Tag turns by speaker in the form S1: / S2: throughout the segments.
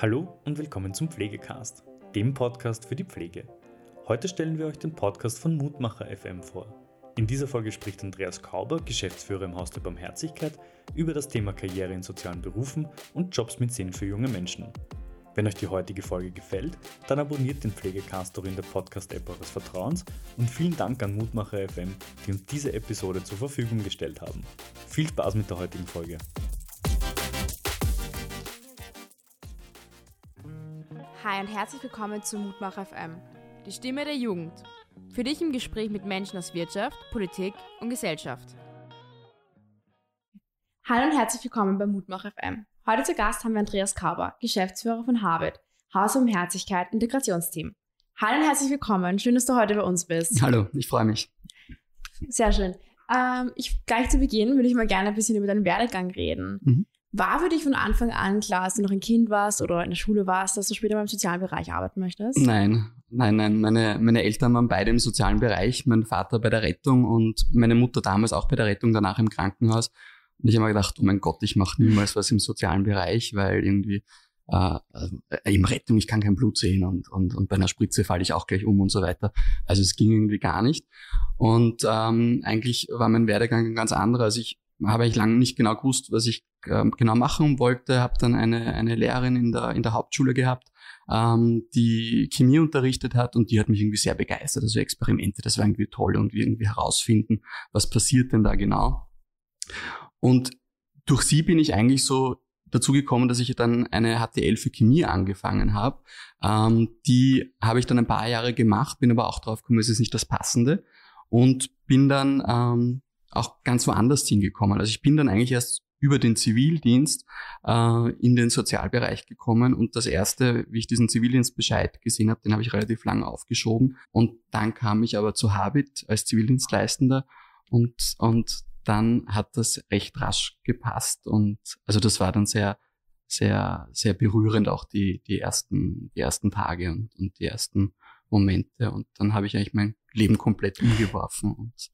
S1: Hallo und willkommen zum Pflegecast, dem Podcast für die Pflege. Heute stellen wir euch den Podcast von Mutmacher FM vor. In dieser Folge spricht Andreas Kauber, Geschäftsführer im Haus der Barmherzigkeit, über das Thema Karriere in sozialen Berufen und Jobs mit Sinn für junge Menschen. Wenn euch die heutige Folge gefällt, dann abonniert den Pflegecast doch in der Podcast-App eures Vertrauens und vielen Dank an Mutmacher FM, die uns diese Episode zur Verfügung gestellt haben. Viel Spaß mit der heutigen Folge.
S2: Hi und herzlich willkommen zu Mutmacher FM, die Stimme der Jugend. Für dich im Gespräch mit Menschen aus Wirtschaft, Politik und Gesellschaft. Hallo und herzlich willkommen bei Mutmacher FM. Heute zu Gast haben wir Andreas Kauber, Geschäftsführer von Harvard, Haus um Herzlichkeit Integrationsteam. Hallo und herzlich willkommen. Schön, dass du heute bei uns bist.
S3: Hallo, ich freue mich.
S2: Sehr schön. Ähm, ich, gleich zu Beginn würde ich mal gerne ein bisschen über deinen Werdegang reden. Mhm. War für dich von Anfang an klar, als du noch ein Kind warst oder in der Schule warst, dass du später beim sozialen Bereich arbeiten möchtest?
S3: Nein, nein, nein. Meine, meine Eltern waren beide im sozialen Bereich. Mein Vater bei der Rettung und meine Mutter damals auch bei der Rettung, danach im Krankenhaus. Und ich habe mir gedacht, oh mein Gott, ich mache niemals was im sozialen Bereich, weil irgendwie äh, äh, im Rettung, ich kann kein Blut sehen und, und, und bei einer Spritze falle ich auch gleich um und so weiter. Also es ging irgendwie gar nicht. Und ähm, eigentlich war mein Werdegang ein ganz anderer. Also ich habe ich lange nicht genau gewusst, was ich genau machen wollte. Habe dann eine, eine Lehrerin in der, in der Hauptschule gehabt, ähm, die Chemie unterrichtet hat und die hat mich irgendwie sehr begeistert. Also Experimente, das war irgendwie toll und irgendwie herausfinden, was passiert denn da genau. Und durch sie bin ich eigentlich so dazu gekommen, dass ich dann eine HTL für Chemie angefangen habe. Ähm, die habe ich dann ein paar Jahre gemacht, bin aber auch drauf gekommen, es ist nicht das Passende und bin dann ähm, auch ganz woanders hingekommen. Also ich bin dann eigentlich erst über den Zivildienst äh, in den Sozialbereich gekommen und das erste, wie ich diesen Zivildienstbescheid gesehen habe, den habe ich relativ lang aufgeschoben und dann kam ich aber zu Habit als Zivildienstleistender und und dann hat das recht rasch gepasst und also das war dann sehr sehr sehr berührend auch die die ersten die ersten Tage und, und die ersten Momente und dann habe ich eigentlich mein Leben komplett umgeworfen und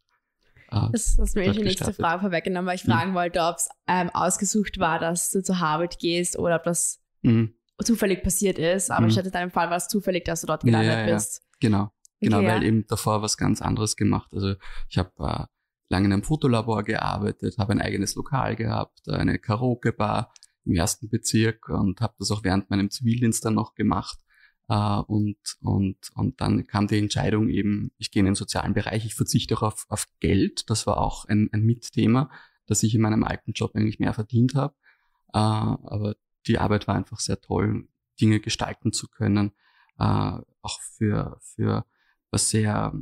S2: Ah, das hast mir die nächste Frage vorweggenommen, weil ich mhm. fragen wollte, ob es ähm, ausgesucht war, dass du zu Harvard gehst oder ob das mhm. zufällig passiert ist. Aber mhm. statt in deinem Fall war es zufällig, dass du dort gelandet ja, ja, bist.
S3: Genau, genau, okay, weil ja. eben davor was ganz anderes gemacht. Also ich habe äh, lange in einem Fotolabor gearbeitet, habe ein eigenes Lokal gehabt, eine Karaoke-Bar im ersten Bezirk und habe das auch während meinem Zivildienst dann noch gemacht. Uh, und, und, und dann kam die Entscheidung eben, ich gehe in den sozialen Bereich, ich verzichte auch auf, auf Geld. Das war auch ein, ein Mitthema, dass ich in meinem alten Job eigentlich mehr verdient habe. Uh, aber die Arbeit war einfach sehr toll, Dinge gestalten zu können, uh, auch für, für was sehr,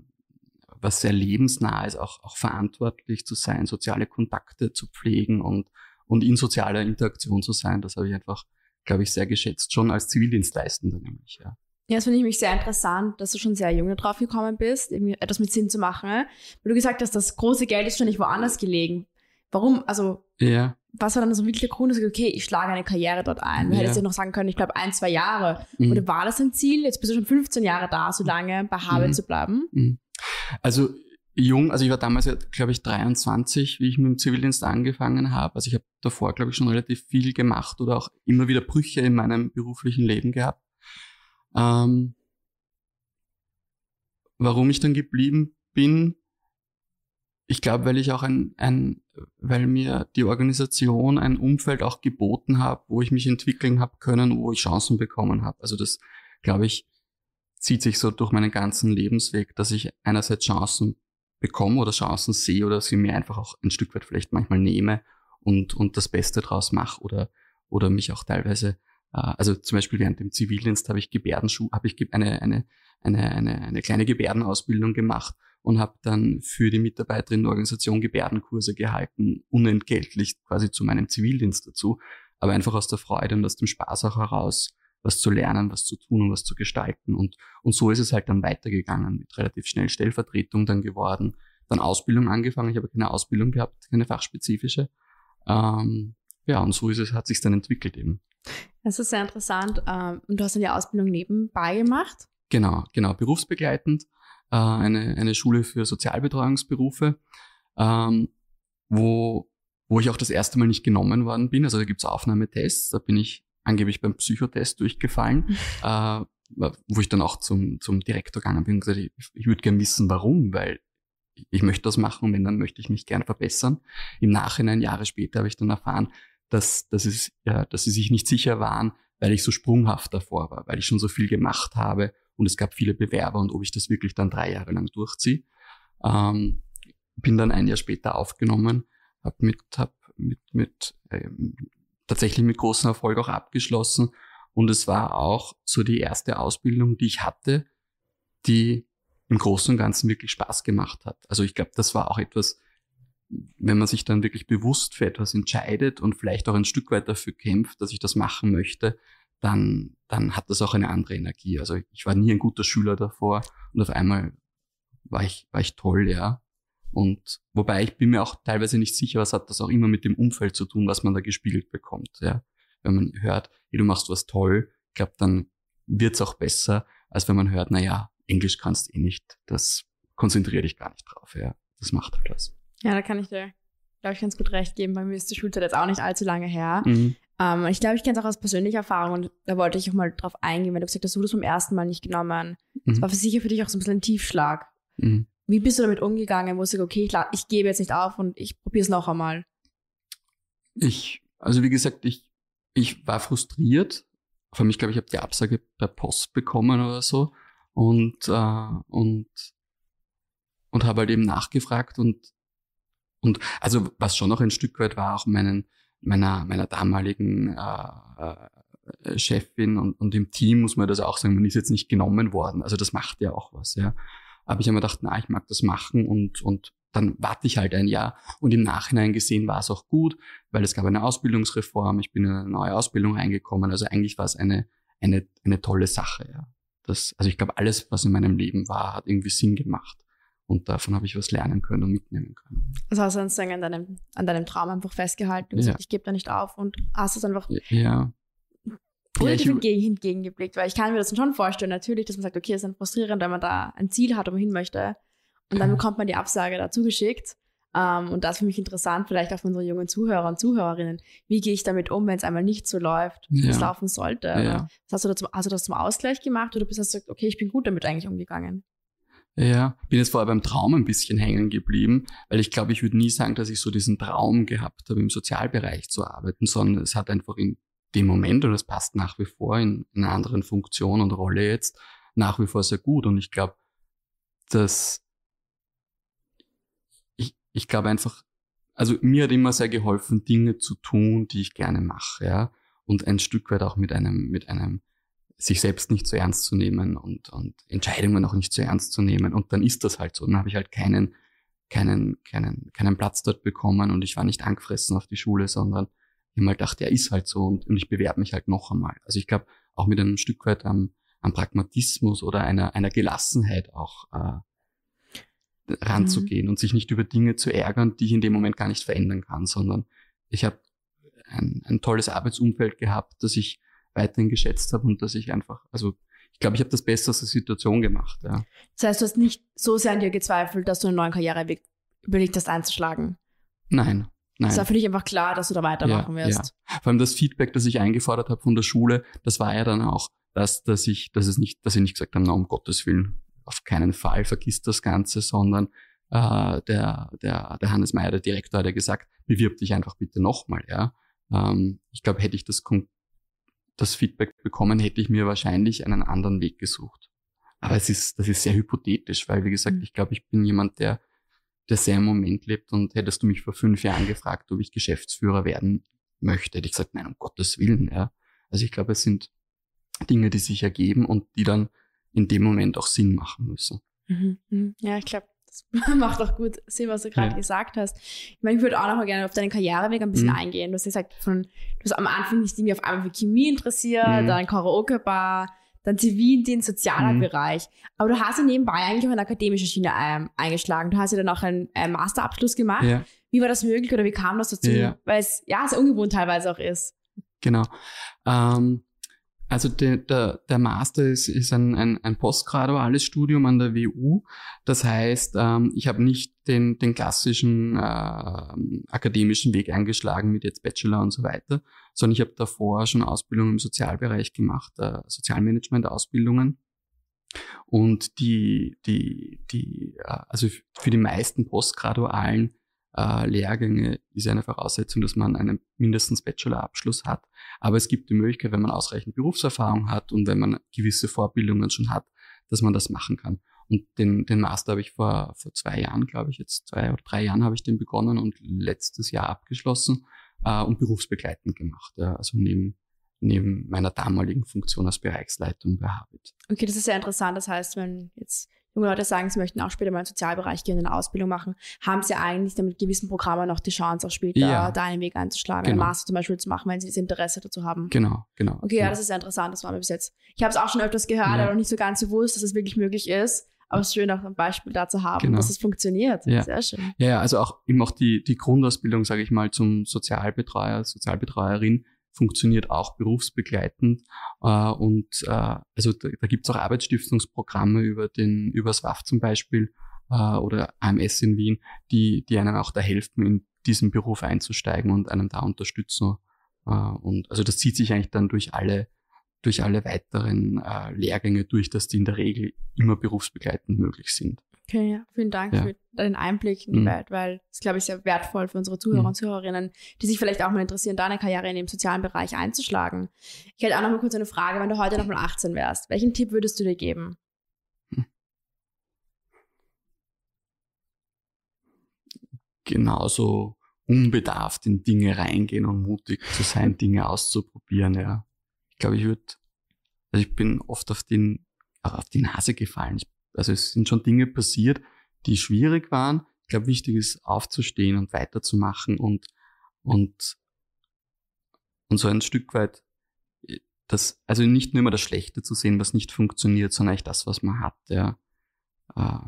S3: was sehr lebensnah ist, auch, auch verantwortlich zu sein, soziale Kontakte zu pflegen und, und in sozialer Interaktion zu sein. Das habe ich einfach glaube ich, sehr geschätzt, schon als Zivildienstleistender nämlich, ja.
S2: Ja, das finde ich mich sehr interessant, dass du schon sehr jung drauf gekommen bist, irgendwie etwas mit Sinn zu machen. Weil du gesagt hast, das große Geld ist schon nicht woanders gelegen. Warum? Also, ja. was war dann so wirklich der Grund, dass du okay, ich schlage eine Karriere dort ein? Du ja. hättest ja noch sagen können, ich glaube, ein, zwei Jahre. Mhm. Oder war das ein Ziel? Jetzt bist du schon 15 Jahre da, so lange bei Harvard mhm. zu bleiben? Mhm.
S3: Also, jung, also ich war damals, glaube ich, 23, wie ich mit dem Zivildienst angefangen habe. Also ich habe davor, glaube ich, schon relativ viel gemacht oder auch immer wieder Brüche in meinem beruflichen Leben gehabt. Ähm, warum ich dann geblieben bin, ich glaube, weil ich auch ein, ein, weil mir die Organisation ein Umfeld auch geboten hat, wo ich mich entwickeln habe können, wo ich Chancen bekommen habe. Also das, glaube ich, zieht sich so durch meinen ganzen Lebensweg, dass ich einerseits Chancen bekomme oder Chancen sehe oder sie mir einfach auch ein Stück weit vielleicht manchmal nehme und, und das Beste draus mache oder, oder mich auch teilweise, äh, also zum Beispiel während dem Zivildienst habe ich Gebärdenschuh, habe ich eine, eine, eine, eine, eine kleine Gebärdenausbildung gemacht und habe dann für die Mitarbeiter der Organisation Gebärdenkurse gehalten, unentgeltlich quasi zu meinem Zivildienst dazu, aber einfach aus der Freude und aus dem Spaß auch heraus, was zu lernen, was zu tun und was zu gestalten. Und, und so ist es halt dann weitergegangen, mit relativ schnell Stellvertretung dann geworden, dann Ausbildung angefangen. Ich habe keine Ausbildung gehabt, keine fachspezifische. Ähm, ja, und so ist es, hat sich dann entwickelt eben.
S2: Das ist sehr interessant. Ähm, und du hast dann die Ausbildung nebenbei gemacht?
S3: Genau, genau, berufsbegleitend. Äh, eine, eine Schule für Sozialbetreuungsberufe, ähm, wo, wo ich auch das erste Mal nicht genommen worden bin. Also da gibt's Aufnahmetests, da bin ich angeblich beim Psychotest durchgefallen, äh, wo ich dann auch zum, zum Direktor gegangen bin und gesagt, ich, ich würde gerne wissen, warum, weil ich möchte das machen und wenn, dann möchte ich mich gerne verbessern. Im Nachhinein, Jahre später, habe ich dann erfahren, dass, dass, es, ja, dass sie sich nicht sicher waren, weil ich so sprunghaft davor war, weil ich schon so viel gemacht habe und es gab viele Bewerber und ob ich das wirklich dann drei Jahre lang durchziehe. Ähm, bin dann ein Jahr später aufgenommen, habe mit, hab mit, mit äh, tatsächlich mit großem Erfolg auch abgeschlossen und es war auch so die erste Ausbildung, die ich hatte, die im Großen und Ganzen wirklich Spaß gemacht hat. Also ich glaube, das war auch etwas, wenn man sich dann wirklich bewusst für etwas entscheidet und vielleicht auch ein Stück weit dafür kämpft, dass ich das machen möchte, dann, dann hat das auch eine andere Energie. Also ich war nie ein guter Schüler davor und auf einmal war ich, war ich toll, ja. Und wobei ich bin mir auch teilweise nicht sicher, was hat das auch immer mit dem Umfeld zu tun, was man da gespiegelt bekommt, ja. Wenn man hört, hey, du machst was toll, ich glaube, dann wird's auch besser, als wenn man hört, na ja, Englisch kannst eh nicht, das konzentriere dich gar nicht drauf, ja. Das macht halt was.
S2: Ja, da kann ich dir, glaube ich, ganz gut recht geben. Bei mir ist die Schulzeit jetzt auch nicht allzu lange her. Mhm. Um, ähm, ich glaube, ich kenne es auch aus persönlicher Erfahrung und da wollte ich auch mal drauf eingehen, weil du gesagt hast, du das vom ersten Mal nicht genommen. Mhm. Das war für sicher für dich auch so ein bisschen ein Tiefschlag. Mhm. Wie bist du damit umgegangen, wo du sagst, okay, ich, ich gebe jetzt nicht auf und ich probiere es noch einmal?
S3: Ich, also wie gesagt, ich, ich war frustriert. Vor allem, ich glaube, ich habe die Absage per Post bekommen oder so und, äh, und, und habe halt eben nachgefragt und, und also was schon noch ein Stück weit war, auch meinen, meiner, meiner damaligen äh, äh, Chefin und, und im Team muss man das auch sagen, man ist jetzt nicht genommen worden. Also das macht ja auch was, ja. Aber ich habe mir gedacht, na, ich mag das machen und, und dann warte ich halt ein Jahr. Und im Nachhinein gesehen war es auch gut, weil es gab eine Ausbildungsreform, ich bin in eine neue Ausbildung reingekommen. Also eigentlich war es eine, eine, eine tolle Sache, ja. Das, also ich glaube, alles, was in meinem Leben war, hat irgendwie Sinn gemacht. Und davon habe ich was lernen können und mitnehmen können.
S2: Also hast du sozusagen an deinem, an deinem Traum einfach festgehalten und gesagt, ich gebe da nicht auf und hast es einfach
S3: ja.
S2: Positiv ja, entgegen, entgegengeblickt. Weil ich kann mir das schon vorstellen, natürlich, dass man sagt, okay, es ist dann frustrierend, wenn man da ein Ziel hat, wo man hin möchte. Und dann bekommt man die Absage dazu geschickt. Um, ähm, und das ist für mich interessant, vielleicht auch für unsere jungen Zuhörer und Zuhörerinnen. Wie gehe ich damit um, wenn es einmal nicht so läuft, wie ja. es laufen sollte? Ja. Hast, du das, hast du das zum Ausgleich gemacht oder bist du gesagt, okay, ich bin gut damit eigentlich umgegangen?
S3: Ja, bin jetzt vorher beim Traum ein bisschen hängen geblieben, weil ich glaube, ich würde nie sagen, dass ich so diesen Traum gehabt habe, im Sozialbereich zu arbeiten, sondern es hat einfach in dem Moment, und es passt nach wie vor in, in einer anderen Funktion und Rolle jetzt, nach wie vor sehr gut. Und ich glaube, dass ich, ich glaube einfach, also mir hat immer sehr geholfen, Dinge zu tun, die ich gerne mache, ja. Und ein Stück weit auch mit einem, mit einem sich selbst nicht so ernst zu nehmen und, und Entscheidungen auch nicht so ernst zu nehmen. Und dann ist das halt so. Dann habe ich halt keinen, keinen, keinen, keinen Platz dort bekommen und ich war nicht angefressen auf die Schule, sondern ich habe halt gedacht, der ist halt so und, und ich bewerbe mich halt noch einmal. Also ich glaube, auch mit einem Stück weit am, am Pragmatismus oder einer, einer Gelassenheit auch äh, ranzugehen mhm. und sich nicht über Dinge zu ärgern, die ich in dem Moment gar nicht verändern kann, sondern ich habe ein, ein tolles Arbeitsumfeld gehabt, das ich weiterhin geschätzt habe und dass ich einfach, also ich glaube, ich habe das Beste aus der Situation gemacht. Ja.
S2: Das heißt, du hast nicht so sehr an dir gezweifelt, dass du einen neuen Karriereweg überlegt hast einzuschlagen?
S3: Nein. Nein.
S2: Es war für dich einfach klar, dass du da weitermachen ja, wirst.
S3: Ja. Vor allem das Feedback, das ich eingefordert habe von der Schule, das war ja dann auch, dass, dass ich, dass es nicht, dass ich nicht gesagt habe, na, um Gottes Willen, auf keinen Fall vergiss das Ganze, sondern äh, der, der, der Hannes Meyer, der Direktor, hat ja gesagt, bewirb dich einfach bitte nochmal, ja. Ähm, ich glaube, hätte ich das das Feedback bekommen, hätte ich mir wahrscheinlich einen anderen Weg gesucht. Aber es ist, das ist sehr hypothetisch, weil wie gesagt, mhm. ich glaube, ich bin jemand, der, der sehr im Moment lebt und hättest du mich vor fünf Jahren gefragt, ob ich Geschäftsführer werden möchte, hätte ich gesagt, nein, um Gottes Willen, ja. Also ich glaube, es sind Dinge, die sich ergeben und die dann in dem Moment auch Sinn machen müssen.
S2: Mhm. mhm. Ja, ich glaube, das macht auch gut Sinn, was du gerade ja. gesagt hast. Ich meine, ich würde auch noch mal gerne auf deinen Karriereweg ein bisschen mhm. eingehen. Du hast gesagt, von, du hast am Anfang nicht irgendwie auf einmal für Chemie interessiert, mhm. dann Karaoke-Bar, dann Zivildienst, sozialer mhm. Bereich. Aber du hast ja nebenbei eigentlich auch eine akademische Schiene ähm, eingeschlagen. Du hast ja dann auch einen äh, Masterabschluss gemacht. Ja. Wie war das möglich oder wie kam das dazu? Ja. Weil es ja sehr ungewohnt teilweise auch ist.
S3: Genau. Ähm, Also der, der, der Master ist, ist ein, ein, ein postgraduales Studium an der WU. Das heißt, ähm, ich habe nicht den, den klassischen äh, akademischen Weg eingeschlagen mit jetzt Bachelor und so weiter, sondern ich habe davor schon Ausbildung im Sozialbereich gemacht, äh, Sozialmanagement-Ausbildungen. Und die, die, die, äh, also für die meisten postgradualen äh, Lehrgänge ist eine Voraussetzung, dass man einen mindestens Bachelorabschluss hat. Aber es gibt die Möglichkeit, wenn man ausreichend Berufserfahrung hat und wenn man gewisse Vorbildungen schon hat, dass man das machen kann. Und den, den Master habe ich vor, vor zwei Jahren, glaube ich, jetzt zwei oder drei Jahren habe ich den begonnen und letztes Jahr abgeschlossen äh, und berufsbegleitend gemacht. Ja, also neben, neben meiner damaligen Funktion als Bereichsleitung bei Habit.
S2: Okay, das ist sehr interessant. Das heißt, wenn jetzt junge Leute sagen, sie möchten auch später mal in den Sozialbereich gehen, eine Ausbildung machen, haben sie eigentlich damit gewissen Programmen noch die Chance, auch später ja. da einen Weg einzuschlagen, genau. einen Master zum Beispiel zu machen, wenn sie das Interesse dazu haben.
S3: Genau, genau.
S2: Okay, ja, ja das ist sehr interessant, das war mir bis jetzt. Ich habe es auch schon öfters gehört, ja. aber nicht so ganz bewusst, dass es wirklich möglich ist. Aber es ist schön, auch ein Beispiel da zu haben, genau. dass es funktioniert.
S3: Ja.
S2: Sehr schön.
S3: Ja, also auch eben auch die, die Grundausbildung, sage ich mal, zum Sozialbetreuer, Sozialbetreuerin funktioniert auch berufsbegleitend. Äh, und äh, also da, da gibt es auch Arbeitsstiftungsprogramme über den, übers WAF zum Beispiel äh, oder AMS in Wien, die, die einem auch da helfen, in diesen Beruf einzusteigen und einem da unterstützen. Äh, und also das zieht sich eigentlich dann durch alle durch alle weiteren äh, Lehrgänge durch, dass die in der Regel immer berufsbegleitend möglich sind.
S2: Okay, ja. Vielen Dank ja. für deinen Einblick in die mhm. Welt, weil das, glaube ich, sehr wertvoll für unsere Zuhörer mhm. und Zuhörerinnen, die sich vielleicht auch mal interessieren, deine Karriere in dem sozialen Bereich einzuschlagen. Ich hätte auch noch mal kurz eine Frage, wenn du heute noch mal 18 wärst, welchen Tipp würdest du dir geben? Hm.
S3: Genauso unbedarft in Dinge reingehen und mutig zu sein, Dinge auszuprobieren, ja. Ich glaube, ich würde, also ich bin oft auf den, auf die Nase gefallen. Ich also es sind schon Dinge passiert, die schwierig waren. Ich glaube, wichtig ist aufzustehen und weiterzumachen und, und, und so ein Stück weit das, also nicht nur immer das Schlechte zu sehen, was nicht funktioniert, sondern eigentlich das, was man hat, ja. Äh,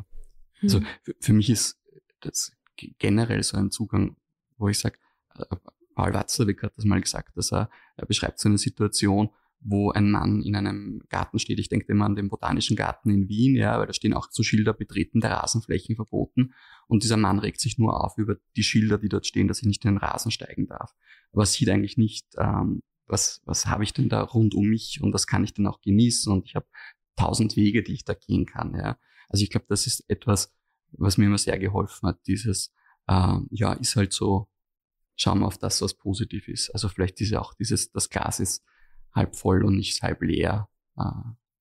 S3: also hm. für, für, mich ist das generell so ein Zugang, wo ich sage, äh, Paul Watzlawick hat das mal gesagt, dass er, er beschreibt so eine Situation, wo ein Mann in einem Garten steht. Ich denke immer an den Botanischen Garten in Wien, ja, weil da stehen auch so Schilder betreten der Rasenflächen verboten. Und dieser Mann regt sich nur auf über die Schilder, die dort stehen, dass ich nicht in den Rasen steigen darf. Aber sieht eigentlich nicht, ähm, was, was habe ich denn da rund um mich und was kann ich denn auch genießen und ich habe tausend Wege, die ich da gehen kann. Ja. Also ich glaube, das ist etwas, was mir immer sehr geholfen hat. Dieses, äh, ja, ist halt so, schauen wir auf das, was positiv ist. Also vielleicht diese auch dieses, das Glas ist halb voll und nicht halb leer äh,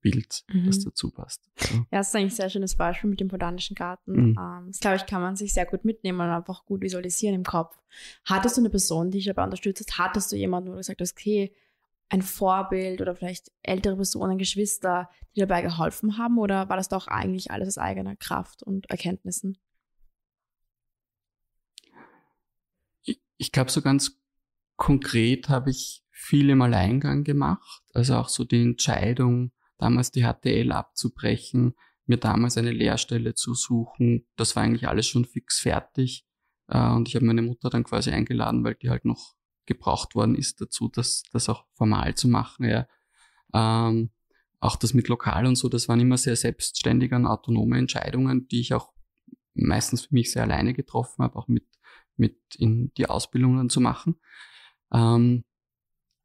S3: Bild, mhm. das dazu passt.
S2: So. Ja, das ist eigentlich ein sehr schönes Beispiel mit dem botanischen Garten. Mhm. Ähm, das, glaube ich, kann man sich sehr gut mitnehmen und einfach gut visualisieren im Kopf. Hattest du eine Person, die dich dabei unterstützt hat? Hattest du jemanden, wo du gesagt hast, okay, ein Vorbild oder vielleicht ältere Personen, Geschwister, die dabei geholfen haben? Oder war das doch eigentlich alles aus eigener Kraft und Erkenntnissen?
S3: Ich, ich glaube, so ganz konkret habe ich viel im Alleingang gemacht. Also auch so die Entscheidung, damals die HTL abzubrechen, mir damals eine Lehrstelle zu suchen, das war eigentlich alles schon fix fertig. Äh, und ich habe meine Mutter dann quasi eingeladen, weil die halt noch gebraucht worden ist dazu, das, das auch formal zu machen. Ja. Ähm, auch das mit Lokal und so, das waren immer sehr selbstständige und autonome Entscheidungen, die ich auch meistens für mich sehr alleine getroffen habe, auch mit, mit in die Ausbildungen zu machen. Ähm,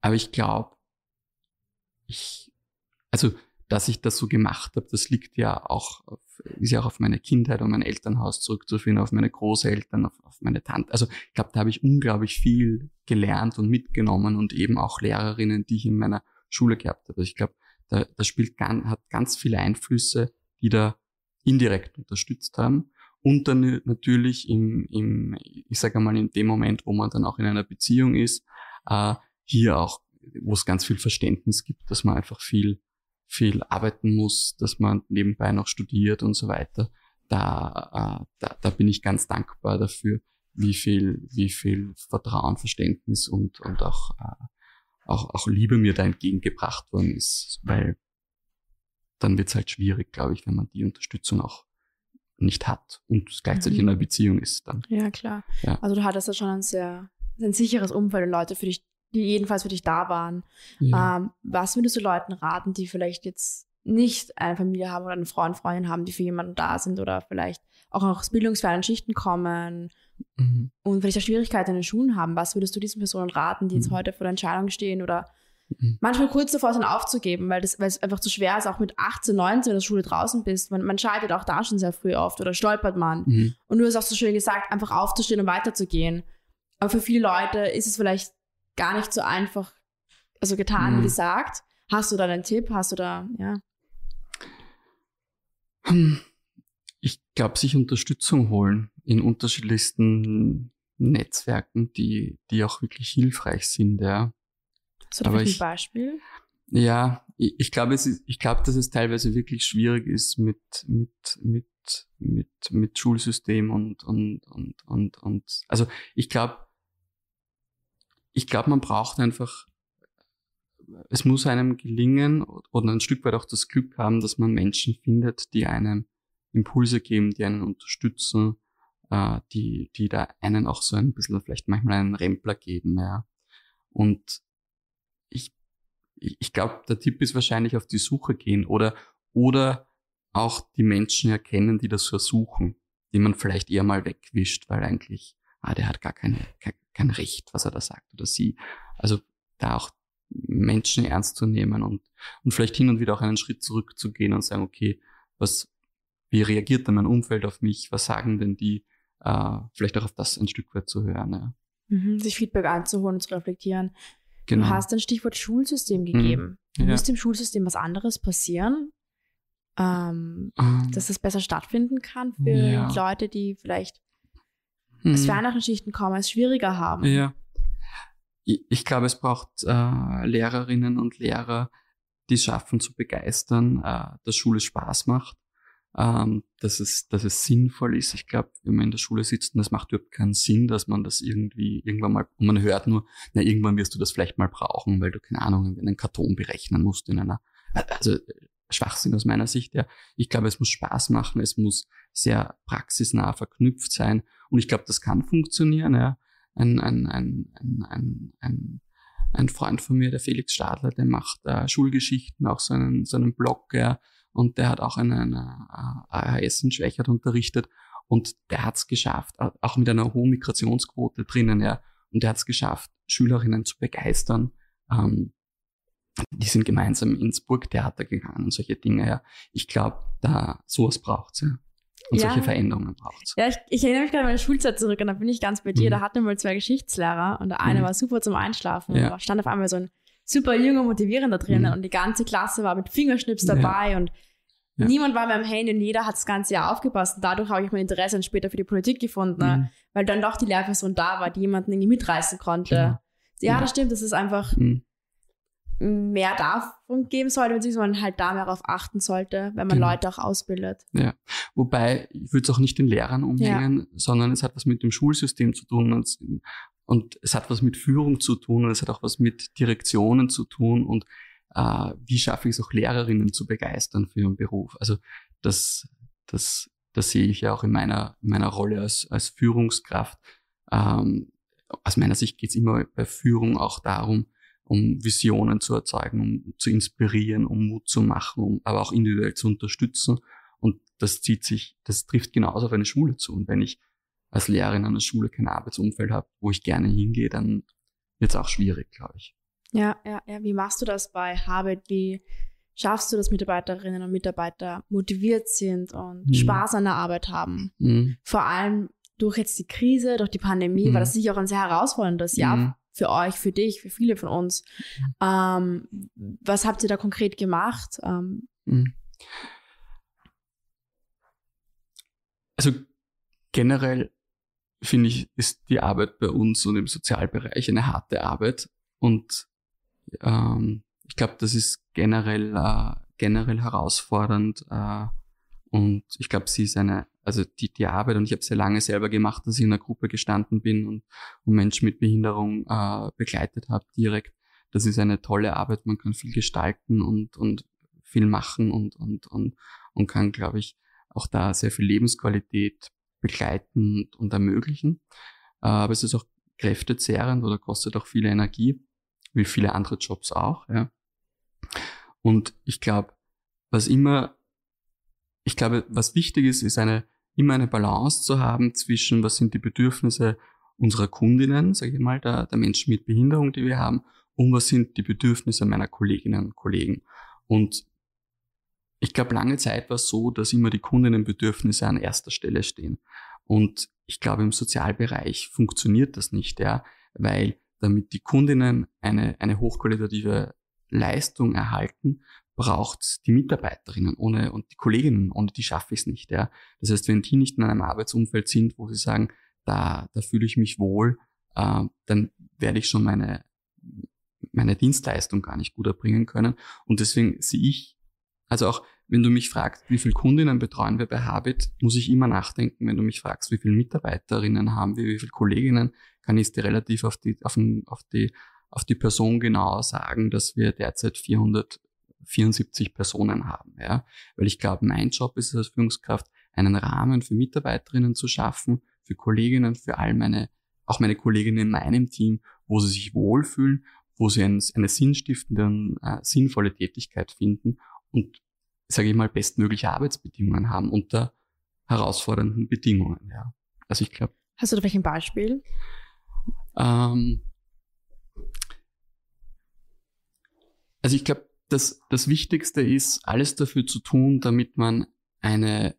S3: aber ich glaube, ich, also, dass ich das so gemacht habe, das liegt ja auch, auf, ist ja auch auf meine Kindheit und mein Elternhaus zurückzuführen, auf meine Großeltern, auf, auf meine Tante. Also ich glaube, da habe ich unglaublich viel gelernt und mitgenommen und eben auch Lehrerinnen, die ich in meiner Schule gehabt habe. Also ich glaube, da, das spielt ganz, hat ganz viele Einflüsse, die da indirekt unterstützt haben. Und dann natürlich im, im ich sage mal, in dem Moment, wo man dann auch in einer Beziehung ist, äh, hier auch, wo es ganz viel Verständnis gibt, dass man einfach viel, viel arbeiten muss, dass man nebenbei noch studiert und so weiter. Da, äh, da, da bin ich ganz dankbar dafür, wie viel, wie viel Vertrauen, Verständnis und, und auch, äh, auch, auch Liebe mir da entgegengebracht worden ist, weil dann wird es halt schwierig, glaube ich, wenn man die Unterstützung auch nicht hat und gleichzeitig mhm. in einer Beziehung ist dann.
S2: Ja, klar. Ja. Also du hattest ja schon ein sehr ein sicheres Umfeld und Leute, für dich, die jedenfalls für dich da waren. Ja. Ähm, was würdest du Leuten raten, die vielleicht jetzt nicht eine Familie haben oder einen Freund, Freundin haben, die für jemanden da sind oder vielleicht auch aus bildungsfernen Schichten kommen mhm. und vielleicht auch Schwierigkeiten in den Schulen haben? Was würdest du diesen Personen raten, die jetzt mhm. heute vor der Entscheidung stehen oder mhm. manchmal kurz davor sind aufzugeben, weil, das, weil es einfach zu schwer ist, auch mit 18, 19 in der Schule draußen bist. Man, man scheitert auch da schon sehr früh oft oder stolpert man. Mhm. Und du hast auch so schön gesagt, einfach aufzustehen und weiterzugehen. Aber für viele Leute ist es vielleicht gar nicht so einfach, also getan, wie mhm. gesagt. Hast du da einen Tipp? Hast du da, ja?
S3: Hm. Ich glaube, sich Unterstützung holen in unterschiedlichsten Netzwerken, die, die auch wirklich hilfreich sind, ja.
S2: Hast du da ein Beispiel?
S3: Ja, ich, ich glaube, es ist, ich glaube, dass es teilweise wirklich schwierig ist mit, mit, mit, mit, mit Schulsystem und, und, und, und, und, also ich glaube, ich glaube, man braucht einfach, es muss einem gelingen oder ein Stück weit auch das Glück haben, dass man Menschen findet, die einem Impulse geben, die einen unterstützen, äh, die, die da einen auch so ein bisschen vielleicht manchmal einen Rempler geben, ja. Und ich, ich glaube, der Tipp ist wahrscheinlich auf die Suche gehen oder, oder auch die Menschen erkennen, die das versuchen, die man vielleicht eher mal wegwischt, weil eigentlich, ah, der hat gar keine, kein, kein Recht, was er da sagt oder sie. Also da auch Menschen ernst zu nehmen und, und vielleicht hin und wieder auch einen Schritt zurückzugehen und sagen, okay, was, wie reagiert denn mein Umfeld auf mich? Was sagen denn die? Äh, vielleicht auch auf das ein Stück weit zu hören. Ja.
S2: Mhm, sich Feedback einzuholen und zu reflektieren. Genau. Du hast ein Stichwort Schulsystem gegeben. Mhm, ja. Muss im Schulsystem was anderes passieren, ähm, um, ähm. dass es besser stattfinden kann für ja. Leute, die vielleicht mhm. aus ferneren Schichten kommen, es schwieriger haben?
S3: Ja. Ich, ich glaube, es braucht äh, Lehrerinnen und Lehrer, die es schaffen zu begeistern, äh, dass Schule Spaß macht ähm, dass, es, dass es sinnvoll ist. Ich glaube, wenn man in der Schule sitzt und das macht überhaupt keinen Sinn, dass man das irgendwie irgendwann mal, und man hört nur, na, irgendwann wirst du das vielleicht mal brauchen, weil du, keine Ahnung, einen Karton berechnen musst in einer, also Schwachsinn aus meiner Sicht, ja. Ich glaube, es muss Spaß machen, es muss sehr praxisnah verknüpft sein und ich glaube, das kann funktionieren, ja. Ein, ein, ein, ein, ein, ein ein Freund von mir, der Felix Stadler, der macht äh, Schulgeschichten, auch so einen, so einen Blog, ja, und der hat auch eine, eine AHS in Schwächert unterrichtet und der hat es geschafft, auch mit einer hohen Migrationsquote drinnen, ja, und der hat es geschafft, Schülerinnen zu begeistern. Ähm, die sind gemeinsam ins Burgtheater gegangen und solche Dinge, ja. Ich glaube, da sowas braucht's, ja. Und ja. solche Veränderungen braucht's.
S2: Ja, ich, ich erinnere mich gerade an meine Schulzeit zurück und da bin ich ganz bei dir. Mhm. Da hatten wir mal zwei Geschichtslehrer und der eine mhm. war super zum Einschlafen. Ja. Da stand auf einmal so ein super junger, motivierender drinnen mhm. und die ganze Klasse war mit Fingerschnips dabei ja. und ja. niemand war mehr am Handy und jeder hat das ganze Jahr aufgepasst. Und dadurch habe ich mein Interesse dann später für die Politik gefunden, mhm. weil dann doch die Lehrperson da war, die jemanden irgendwie mitreißen konnte. Genau. Ja, ja, das stimmt, das ist einfach mhm. mehr davon geben sollte, beziehungsweise man halt da mehr darauf achten sollte, wenn man genau. Leute auch ausbildet.
S3: Ja, wobei ich würde es auch nicht den Lehrern umhängen, sondern es hat was mit dem Schulsystem zu tun. Und und es hat was mit Führung zu tun und es hat auch was mit Direktionen zu tun und äh, wie schaffe ich es auch Lehrerinnen zu begeistern für ihren Beruf. Also das, das, das sehe ich ja auch in meiner, in meiner Rolle als, als Führungskraft. Ähm, aus meiner Sicht geht es immer bei Führung auch darum, um Visionen zu erzeugen, um zu inspirieren, um Mut zu machen, um aber auch individuell zu unterstützen. Und das zieht sich, das trifft genauso auf eine Schule zu. Und wenn ich als Lehrerin an der Schule kein Arbeitsumfeld habe, wo ich gerne hingehe, dann wird es auch schwierig, glaube ich.
S2: Ja, ja, ja. Wie machst du das bei Habit? Wie schaffst du, dass Mitarbeiterinnen und Mitarbeiter motiviert sind und mhm. Spaß an der Arbeit haben? Mhm. Vor allem durch jetzt die Krise, durch die Pandemie, mhm. war das sicher auch ein sehr herausforderndes Jahr mhm. für euch, für dich, für viele von uns. Ähm, was habt ihr da konkret gemacht? Ähm, mhm.
S3: also generell finde ich, ist die Arbeit bei uns und im Sozialbereich eine harte Arbeit. Und ähm, ich glaube, das ist generell, äh, generell herausfordernd. Äh, und ich glaube, sie ist eine, also die, die Arbeit, und ich habe sehr lange selber gemacht, dass ich in einer Gruppe gestanden bin und, und Menschen mit Behinderung äh, begleitet habe direkt. Das ist eine tolle Arbeit, man kann viel gestalten und, und viel machen und, und, und, und kann, glaube ich, auch da sehr viel Lebensqualität begleiten und ermöglichen. Äh, aber es ist auch kräftezehrend oder kostet auch viel Energie. Wie viele andere Jobs auch. Ja. Und ich glaube, was immer, ich glaube, was wichtig ist, ist eine immer eine Balance zu haben zwischen, was sind die Bedürfnisse unserer Kundinnen, sage ich mal, der, der Menschen mit Behinderung, die wir haben, und was sind die Bedürfnisse meiner Kolleginnen und Kollegen. Und ich glaube, lange Zeit war es so, dass immer die Kundinnenbedürfnisse an erster Stelle stehen. Und ich glaube, im Sozialbereich funktioniert das nicht, ja, weil damit die Kundinnen eine, eine hochqualitative Leistung erhalten, braucht die Mitarbeiterinnen ohne und die Kolleginnen, ohne die schaffe ich es nicht. Ja. Das heißt, wenn die nicht in einem Arbeitsumfeld sind, wo sie sagen, da, da fühle ich mich wohl, äh, dann werde ich schon meine, meine Dienstleistung gar nicht gut erbringen können. Und deswegen sehe ich, also auch wenn du mich fragst, wie viele Kundinnen betreuen wir bei Habit, muss ich immer nachdenken. Wenn du mich fragst, wie viele Mitarbeiterinnen haben wir, wie viele Kolleginnen, kann ich dir relativ auf die, auf, den, auf die, auf die Person genau sagen, dass wir derzeit 400 74 Personen haben. Ja? Weil ich glaube, mein Job ist es als Führungskraft, einen Rahmen für Mitarbeiterinnen zu schaffen, für Kolleginnen, für all meine, auch meine Kolleginnen in meinem Team, wo sie sich wohlfühlen, wo sie ein, eine sinnstiftende äh, sinnvolle Tätigkeit finden und, sage ich mal, bestmögliche Arbeitsbedingungen haben unter herausfordernden Bedingungen. Ja. Also ich glaube.
S2: Hast du da ein Beispiel?
S3: Ähm, also ich glaube, das, das Wichtigste ist, alles dafür zu tun, damit man eine,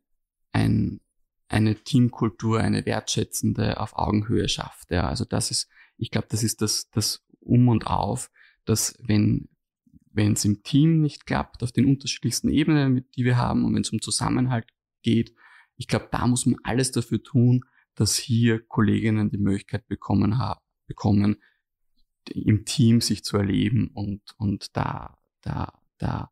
S3: ein, eine Teamkultur, eine wertschätzende auf Augenhöhe schafft. Ja, also das ist, ich glaube, das ist das, das Um und Auf, dass wenn, wenn es im Team nicht klappt, auf den unterschiedlichsten Ebenen, die wir haben, und wenn es um Zusammenhalt geht, ich glaube, da muss man alles dafür tun, dass hier Kolleginnen die Möglichkeit bekommen haben, bekommen, im Team sich zu erleben und, und da da, da,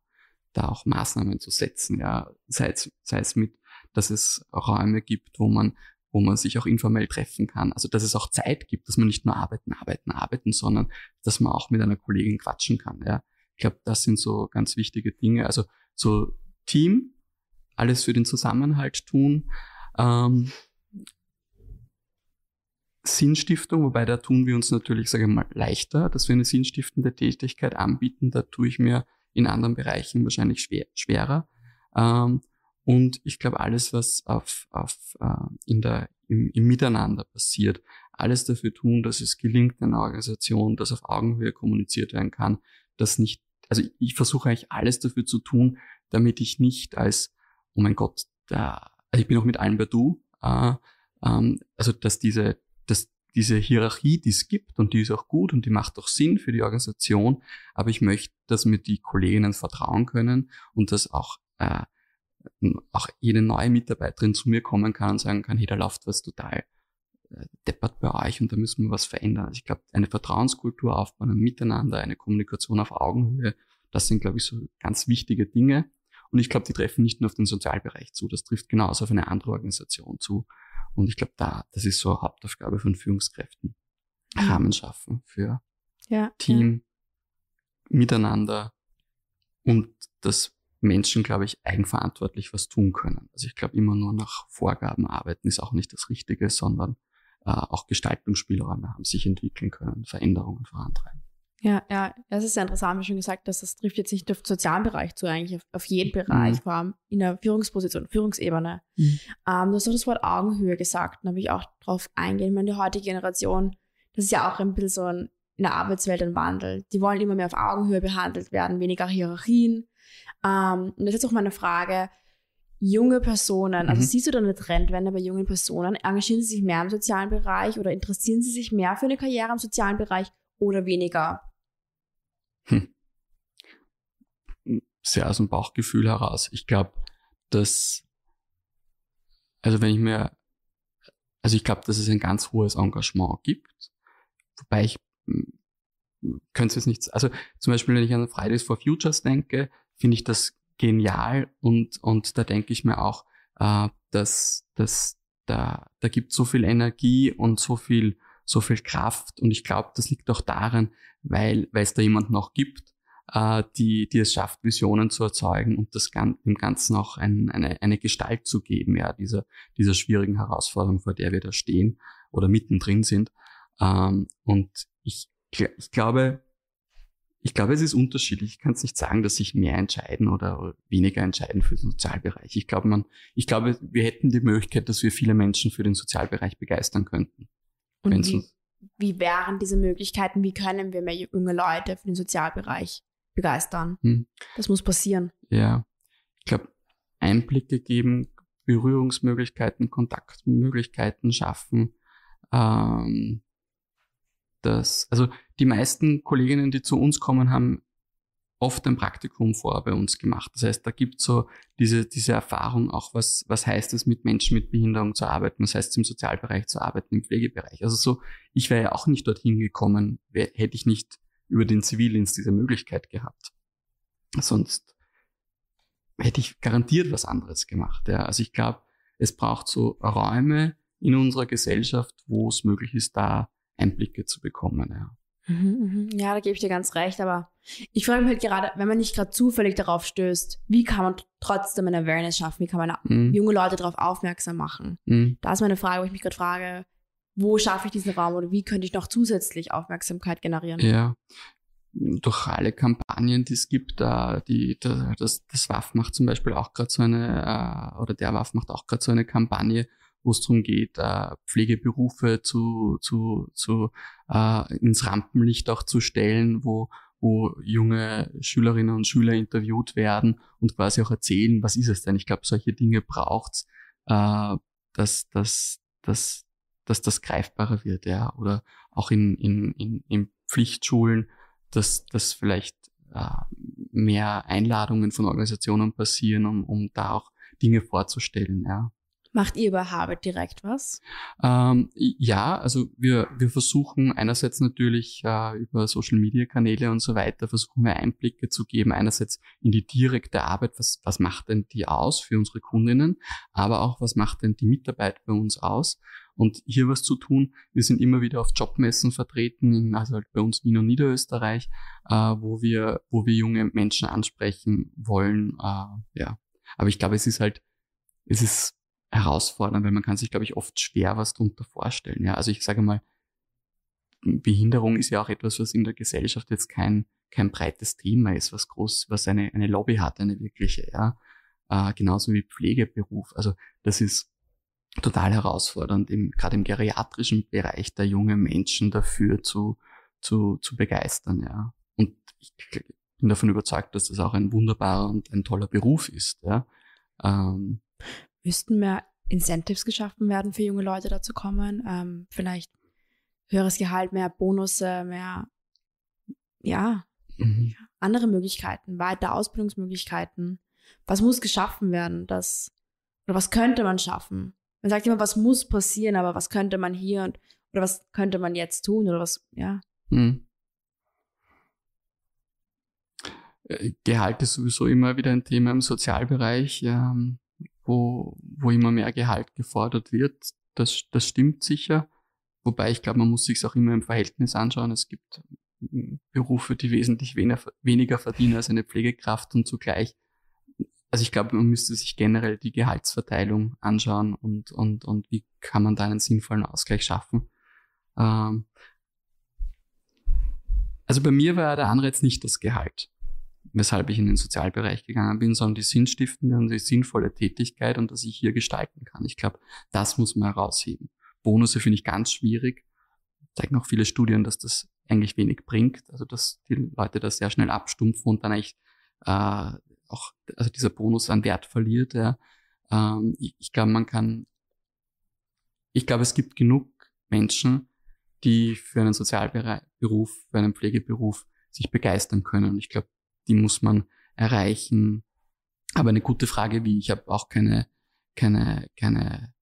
S3: da auch Maßnahmen zu setzen, ja, sei es, sei es mit, dass es Räume gibt, wo man, wo man sich auch informell treffen kann. Also, dass es auch Zeit gibt, dass man nicht nur arbeiten, arbeiten, arbeiten, sondern dass man auch mit einer Kollegin quatschen kann, ja. Ich glaube, das sind so ganz wichtige Dinge. Also, so Team, alles für den Zusammenhalt tun, ähm, Sinnstiftung, wobei da tun wir uns natürlich, sage ich mal, leichter, dass wir eine sinnstiftende Tätigkeit anbieten. Da tue ich mir in anderen Bereichen wahrscheinlich schwer, schwerer. Ähm, und ich glaube, alles, was auf, auf, äh, in der, im, im Miteinander passiert, alles dafür tun, dass es gelingt in einer Organisation, dass auf Augenhöhe kommuniziert werden kann, dass nicht, also ich versuche eigentlich alles dafür zu tun, damit ich nicht als, oh mein Gott, da, also ich bin auch mit allen bei du, äh, ähm, also dass diese dass diese Hierarchie, die es gibt und die ist auch gut und die macht auch Sinn für die Organisation, aber ich möchte, dass mir die Kolleginnen vertrauen können und dass auch, äh, auch jede neue Mitarbeiterin zu mir kommen kann und sagen kann, hey, da läuft was total deppert bei euch und da müssen wir was verändern. Also ich glaube, eine Vertrauenskultur aufbauen, ein Miteinander, eine Kommunikation auf Augenhöhe, das sind, glaube ich, so ganz wichtige Dinge. Und ich glaube, die treffen nicht nur auf den Sozialbereich zu, das trifft genauso auf eine andere Organisation zu. Und ich glaube, da, das ist so eine Hauptaufgabe von Führungskräften. Mhm. Rahmen schaffen für ja, Team, ja. Miteinander und dass Menschen, glaube ich, eigenverantwortlich was tun können. Also ich glaube, immer nur nach Vorgaben arbeiten ist auch nicht das Richtige, sondern äh, auch Gestaltungsspielräume haben, sich entwickeln können, Veränderungen vorantreiben.
S2: Ja, ja, das ist sehr interessant, wie schon gesagt, dass das trifft jetzt nicht auf den sozialen Bereich zu, eigentlich auf, auf jeden Bereich, mhm. vor allem in der Führungsposition, Führungsebene. Mhm. Ähm, du hast auch das Wort Augenhöhe gesagt, da habe ich auch drauf eingehen. Ich meine, die heutige Generation, das ist ja auch ein bisschen so ein, in der Arbeitswelt ein Wandel. Die wollen immer mehr auf Augenhöhe behandelt werden, weniger Hierarchien. Ähm, und das ist jetzt auch meine Frage, junge Personen, also mhm. siehst du da eine Trendwende bei jungen Personen? Engagieren sie sich mehr im sozialen Bereich oder interessieren sie sich mehr für eine Karriere im sozialen Bereich oder weniger?
S3: Hm. Sehr aus dem Bauchgefühl heraus. Ich glaube, dass, also wenn ich mir, also ich glaube, dass es ein ganz hohes Engagement gibt, wobei ich hm, könnte es nicht, also zum Beispiel, wenn ich an Fridays for Futures denke, finde ich das genial und, und da denke ich mir auch, äh, dass, dass da, da gibt so viel Energie und so viel so viel Kraft. Und ich glaube, das liegt auch daran, weil, weil es da jemanden auch gibt, äh, die, die es schafft, Visionen zu erzeugen und das dem Ganzen auch ein, eine, eine Gestalt zu geben, ja, dieser, dieser schwierigen Herausforderung, vor der wir da stehen oder mittendrin sind. Ähm, und ich, ich glaube, Ich glaube, es ist unterschiedlich. Ich kann es nicht sagen, dass sich mehr entscheiden oder weniger entscheiden für den Sozialbereich. Ich glaube, man, ich glaube, wir hätten die Möglichkeit, dass wir viele Menschen für den Sozialbereich begeistern könnten.
S2: Und wie, wie wären diese Möglichkeiten? Wie können wir mehr junge Leute für den Sozialbereich begeistern? Hm. Das muss passieren.
S3: Ja, ich glaube, Einblicke geben, Berührungsmöglichkeiten, Kontaktmöglichkeiten schaffen, ähm, dass, also die meisten Kolleginnen, die zu uns kommen, haben oft ein Praktikum vor bei uns gemacht. Das heißt, da gibt so diese, diese Erfahrung auch, was, was heißt es, mit Menschen mit Behinderung zu arbeiten, was heißt es, im Sozialbereich zu arbeiten, im Pflegebereich. Also so, ich wäre ja auch nicht dorthin gekommen, wär, hätte ich nicht über den Zivildienst diese Möglichkeit gehabt. Sonst hätte ich garantiert was anderes gemacht. Ja. Also ich glaube, es braucht so Räume in unserer Gesellschaft, wo es möglich ist, da Einblicke zu bekommen. Ja.
S2: Mhm, mhm. Ja, da gebe ich dir ganz recht, aber ich frage mich halt gerade, wenn man nicht gerade zufällig darauf stößt, wie kann man trotzdem eine Awareness schaffen? Wie kann man mhm. junge Leute darauf aufmerksam machen? Mhm. Da ist meine Frage, wo ich mich gerade frage, wo schaffe ich diesen Raum oder wie könnte ich noch zusätzlich Aufmerksamkeit generieren?
S3: Ja, durch alle Kampagnen, die es gibt, äh, die, das, das WAF macht zum Beispiel auch gerade so eine, äh, oder der WAF macht auch gerade so eine Kampagne, wo es darum geht, äh, Pflegeberufe zu, zu, zu äh, ins Rampenlicht auch zu stellen, wo, wo junge Schülerinnen und Schüler interviewt werden und quasi auch erzählen, was ist es denn? Ich glaube, solche Dinge braucht's, äh, dass, dass, dass, dass das greifbarer wird, ja. Oder auch in, in, in, in Pflichtschulen, dass, dass vielleicht äh, mehr Einladungen von Organisationen passieren, um, um da auch Dinge vorzustellen, ja.
S2: Macht ihr bei Harvard direkt was?
S3: Ähm, ja, also wir, wir versuchen einerseits natürlich äh, über Social-Media-Kanäle und so weiter, versuchen wir Einblicke zu geben, einerseits in die direkte Arbeit, was, was macht denn die aus für unsere Kundinnen, aber auch was macht denn die Mitarbeit bei uns aus und hier was zu tun. Wir sind immer wieder auf Jobmessen vertreten, in, also halt bei uns Wien und Niederösterreich, äh, wo wir, wo wir junge Menschen ansprechen wollen. Äh, ja, aber ich glaube, es ist halt, es ist herausfordernd, weil man kann sich, glaube ich, oft schwer was darunter vorstellen. Ja, also ich sage mal, Behinderung ist ja auch etwas, was in der Gesellschaft jetzt kein, kein breites Thema ist, was groß, was eine, eine Lobby hat, eine wirkliche, ja. Äh, genauso wie Pflegeberuf. Also das ist total herausfordernd, im, gerade im geriatrischen Bereich der junge Menschen dafür zu, zu, zu begeistern, ja. Und ich bin davon überzeugt, dass das auch ein wunderbarer und ein toller Beruf ist, ja. Ähm,
S2: müssten mehr Incentives geschaffen werden für junge Leute dazu kommen. Ähm, vielleicht höheres Gehalt, mehr Bonusse, mehr, ja, mhm. andere Möglichkeiten, weitere Ausbildungsmöglichkeiten. Was muss geschaffen werden? Das, oder was könnte man schaffen? Man sagt immer, was muss passieren, aber was könnte man hier und, oder was könnte man jetzt tun oder was, ja. Mhm.
S3: Äh, Gehalt ist sowieso immer wieder ein Thema im Sozialbereich. Ähm, wo, wo immer mehr Gehalt gefordert wird. Das, das stimmt sicher. Wobei ich glaube, man muss sich auch immer im Verhältnis anschauen. Es gibt hm, Berufe, die wesentlich weniger verdienen als eine Pflegekraft und zugleich, also ich glaube, man müsste sich generell die Gehaltsverteilung anschauen und, und, und wie kann man da einen sinnvollen Ausgleich schaffen. Ähm also bei mir war der Anreiz nicht das Gehalt weshalb ich in den Sozialbereich gegangen bin, sondern die sinnstiftende und die sinnvolle Tätigkeit und dass ich hier gestalten kann. Ich glaube, das muss man herausheben. Bonusse finde ich ganz schwierig. Zeigen auch viele Studien, dass das eigentlich wenig bringt, also dass die Leute das sehr schnell abstumpfen und dann eigentlich äh, auch also dieser Bonus an Wert verliert. Ja. Ähm, ich, ich glaube, man kann, ich glaube, es gibt genug Menschen, die für einen Sozialberuf, für einen Pflegeberuf sich begeistern können. Und ich glaube, die muss man erreichen. Aber eine gute Frage, wie ich habe auch keine, keine, keine,